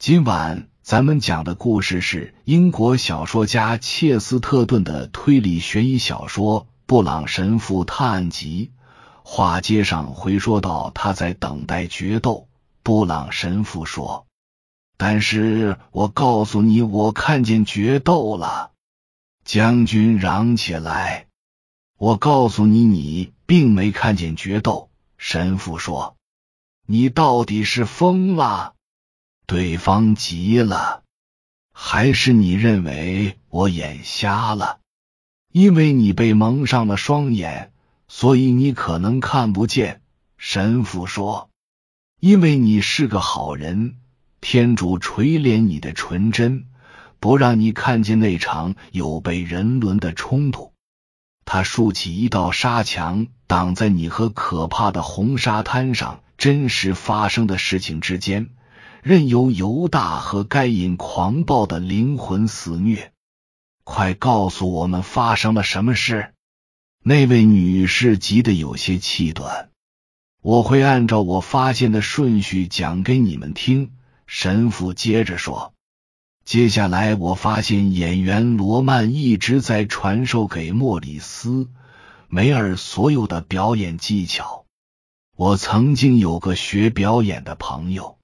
今晚咱们讲的故事是英国小说家切斯特顿的推理悬疑小说《布朗神父探案集》。话接上回说到，他在等待决斗。布朗神父说：“但是我告诉你，我看见决斗了。”将军嚷起来：“我告诉你，你并没看见决斗。”神父说：“你到底是疯了。”对方急了，还是你认为我眼瞎了？因为你被蒙上了双眼，所以你可能看不见。神父说：“因为你是个好人，天主垂怜你的纯真，不让你看见那场有被人伦的冲突。他竖起一道沙墙，挡在你和可怕的红沙滩上真实发生的事情之间。”任由犹大和该隐狂暴的灵魂肆虐。快告诉我们发生了什么事！那位女士急得有些气短。我会按照我发现的顺序讲给你们听。神父接着说：“接下来，我发现演员罗曼一直在传授给莫里斯·梅尔所有的表演技巧。我曾经有个学表演的朋友。”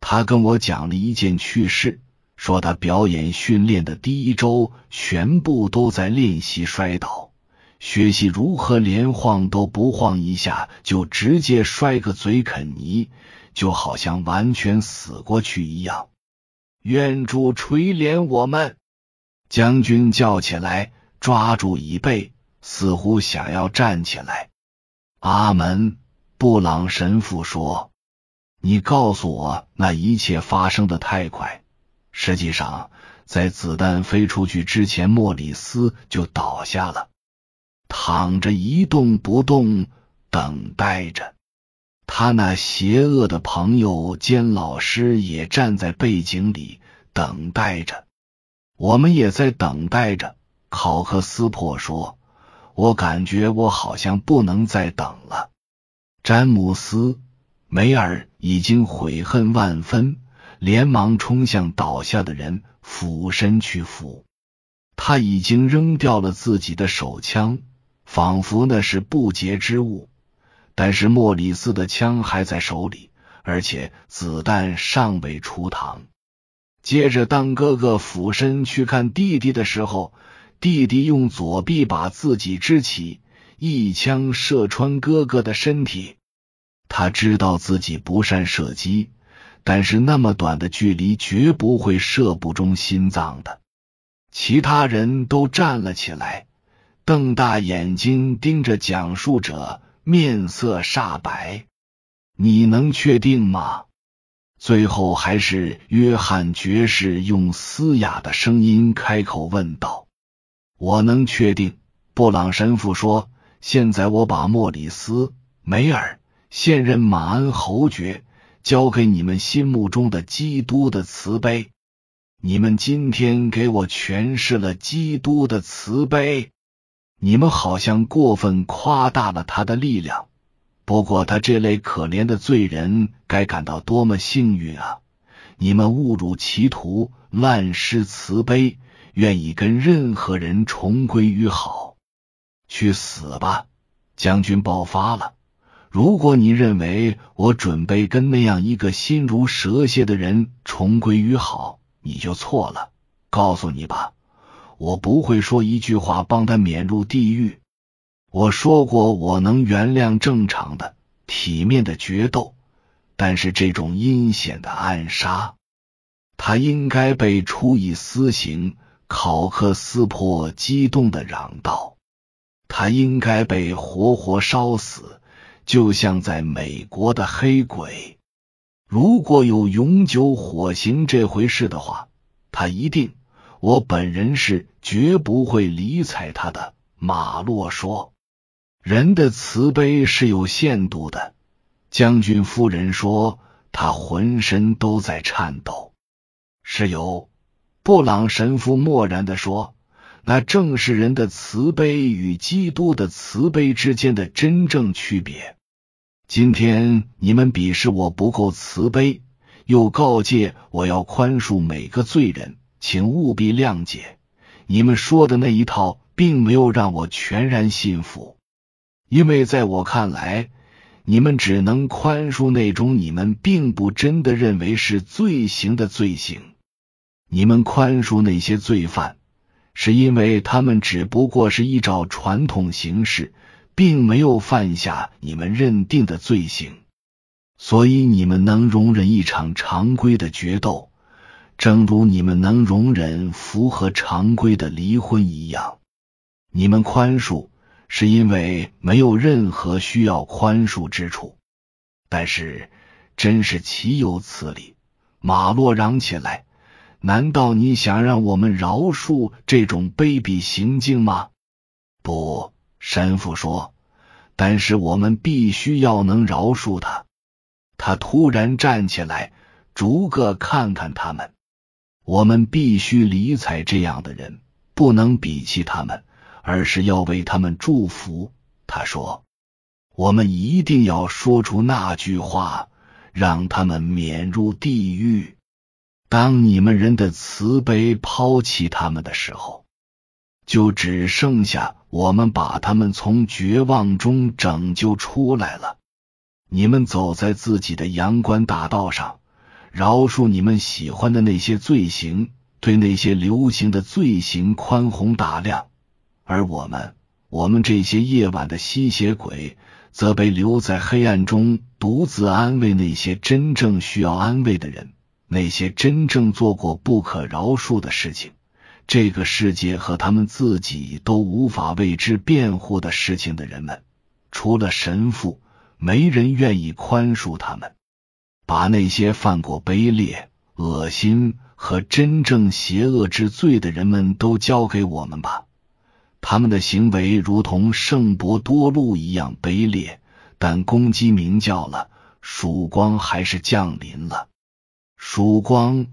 他跟我讲了一件趣事，说他表演训练的第一周全部都在练习摔倒，学习如何连晃都不晃一下就直接摔个嘴啃泥，就好像完全死过去一样。愿主垂怜我们！将军叫起来，抓住椅背，似乎想要站起来。阿门！布朗神父说。你告诉我，那一切发生的太快。实际上，在子弹飞出去之前，莫里斯就倒下了，躺着一动不动，等待着。他那邪恶的朋友兼老师也站在背景里等待着。我们也在等待着。考克斯珀说：“我感觉我好像不能再等了。”詹姆斯。梅尔已经悔恨万分，连忙冲向倒下的人，俯身去扶。他已经扔掉了自己的手枪，仿佛那是不洁之物。但是莫里斯的枪还在手里，而且子弹尚未出膛。接着，当哥哥俯身去看弟弟的时候，弟弟用左臂把自己支起，一枪射穿哥哥的身体。他知道自己不善射击，但是那么短的距离绝不会射不中心脏的。其他人都站了起来，瞪大眼睛盯着讲述者，面色煞白。你能确定吗？最后还是约翰爵士用嘶哑的声音开口问道：“我能确定。”布朗神父说：“现在我把莫里斯梅尔。”现任马恩侯爵交给你们心目中的基督的慈悲，你们今天给我诠释了基督的慈悲。你们好像过分夸大了他的力量。不过他这类可怜的罪人该感到多么幸运啊！你们误入歧途，滥施慈悲，愿意跟任何人重归于好。去死吧！将军爆发了。如果你认为我准备跟那样一个心如蛇蝎的人重归于好，你就错了。告诉你吧，我不会说一句话帮他免入地狱。我说过，我能原谅正常的、体面的决斗，但是这种阴险的暗杀，他应该被处以私刑。考克斯珀激动的嚷道：“他应该被活活烧死。”就像在美国的黑鬼，如果有永久火刑这回事的话，他一定，我本人是绝不会理睬他的。马洛说：“人的慈悲是有限度的。”将军夫人说：“他浑身都在颤抖。”是有，布朗神父漠然的说：“那正是人的慈悲与基督的慈悲之间的真正区别。”今天你们鄙视我不够慈悲，又告诫我要宽恕每个罪人，请务必谅解。你们说的那一套，并没有让我全然信服，因为在我看来，你们只能宽恕那种你们并不真的认为是罪行的罪行。你们宽恕那些罪犯，是因为他们只不过是依照传统行事，并没有犯下你们认定的罪行，所以你们能容忍一场常规的决斗。正如你们能容忍符合常规的离婚一样，你们宽恕是因为没有任何需要宽恕之处。但是，真是岂有此理！马洛嚷起来：“难道你想让我们饶恕这种卑鄙行径吗？”不，神父说：“但是我们必须要能饶恕他。”他突然站起来，逐个看看他们。我们必须理睬这样的人，不能鄙弃他们，而是要为他们祝福。他说：“我们一定要说出那句话，让他们免入地狱。当你们人的慈悲抛弃他们的时候，就只剩下我们把他们从绝望中拯救出来了。你们走在自己的阳关大道上。”饶恕你们喜欢的那些罪行，对那些流行的罪行宽宏大量，而我们，我们这些夜晚的吸血鬼，则被留在黑暗中，独自安慰那些真正需要安慰的人，那些真正做过不可饶恕的事情，这个世界和他们自己都无法为之辩护的事情的人们，除了神父，没人愿意宽恕他们。把那些犯过卑劣、恶心和真正邪恶之罪的人们都交给我们吧。他们的行为如同圣伯多禄一样卑劣，但公鸡鸣叫了，曙光还是降临了。曙光，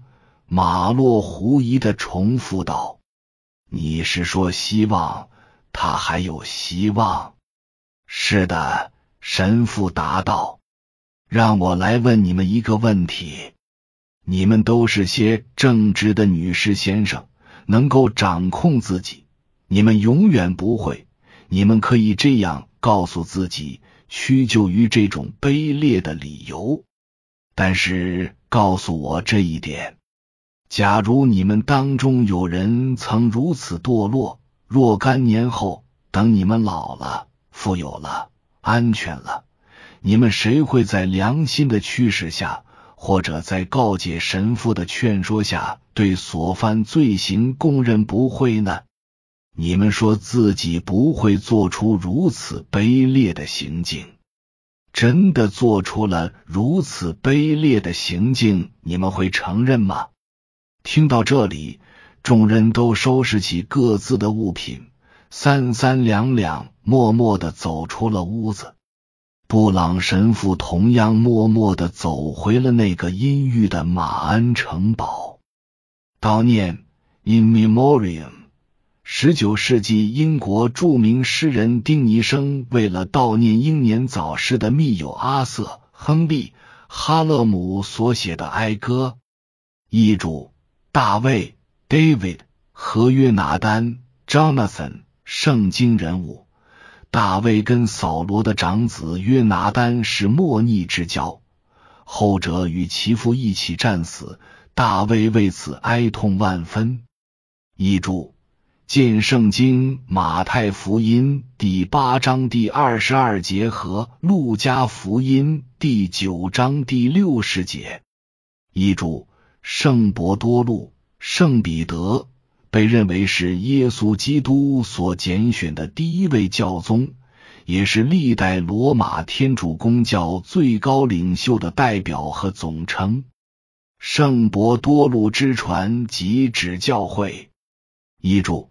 马洛狐疑的重复道：“你是说希望？他还有希望？”是的，神父答道。让我来问你们一个问题：你们都是些正直的女士先生，能够掌控自己。你们永远不会。你们可以这样告诉自己：屈就于这种卑劣的理由。但是，告诉我这一点：假如你们当中有人曾如此堕落，若干年后，等你们老了、富有了、安全了。你们谁会在良心的驱使下，或者在告诫神父的劝说下，对所犯罪行供认不讳呢？你们说自己不会做出如此卑劣的行径，真的做出了如此卑劣的行径，你们会承认吗？听到这里，众人都收拾起各自的物品，三三两两，默默的走出了屋子。布朗神父同样默默的走回了那个阴郁的马鞍城堡，悼念 In Memoriam。十九世纪英国著名诗人丁尼生为了悼念英年早逝的密友阿瑟·亨利·哈勒姆所写的哀歌。译注：大卫 （David） 和约拿丹 （Jonathan） 圣经人物。大卫跟扫罗的长子约拿丹是莫逆之交，后者与其父一起战死，大卫为此哀痛万分。译注：见圣经马太福音第八章第二十二节和路加福音第九章第六十节。译注：圣伯多禄、圣彼得。被认为是耶稣基督所拣选的第一位教宗，也是历代罗马天主公教最高领袖的代表和总称。圣伯多禄之传及指教会。译注：